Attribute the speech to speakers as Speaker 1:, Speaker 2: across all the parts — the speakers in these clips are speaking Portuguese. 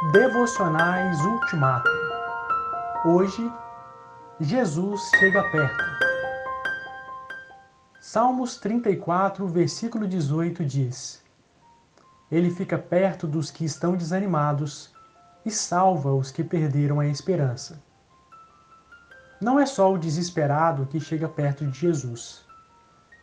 Speaker 1: Devocionais Ultimato. Hoje, Jesus chega perto. Salmos 34, versículo 18 diz: Ele fica perto dos que estão desanimados e salva os que perderam a esperança. Não é só o desesperado que chega perto de Jesus.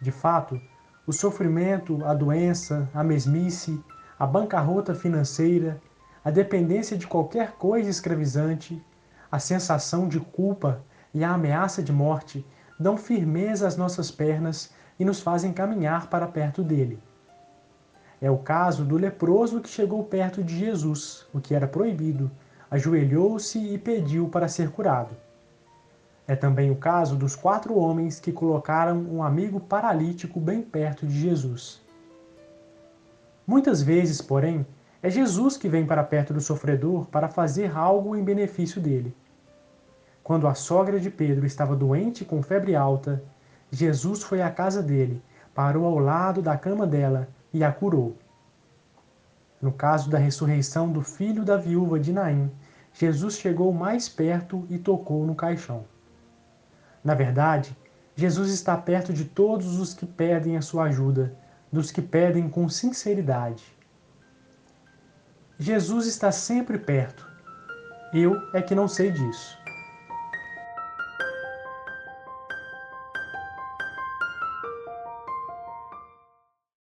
Speaker 1: De fato, o sofrimento, a doença, a mesmice, a bancarrota financeira, a dependência de qualquer coisa escravizante, a sensação de culpa e a ameaça de morte dão firmeza às nossas pernas e nos fazem caminhar para perto dele. É o caso do leproso que chegou perto de Jesus, o que era proibido, ajoelhou-se e pediu para ser curado. É também o caso dos quatro homens que colocaram um amigo paralítico bem perto de Jesus. Muitas vezes, porém, é Jesus que vem para perto do sofredor para fazer algo em benefício dele. Quando a sogra de Pedro estava doente com febre alta, Jesus foi à casa dele, parou ao lado da cama dela e a curou. No caso da ressurreição do filho da viúva de Naim, Jesus chegou mais perto e tocou no caixão. Na verdade, Jesus está perto de todos os que pedem a sua ajuda, dos que pedem com sinceridade. Jesus está sempre perto. Eu é que não sei disso.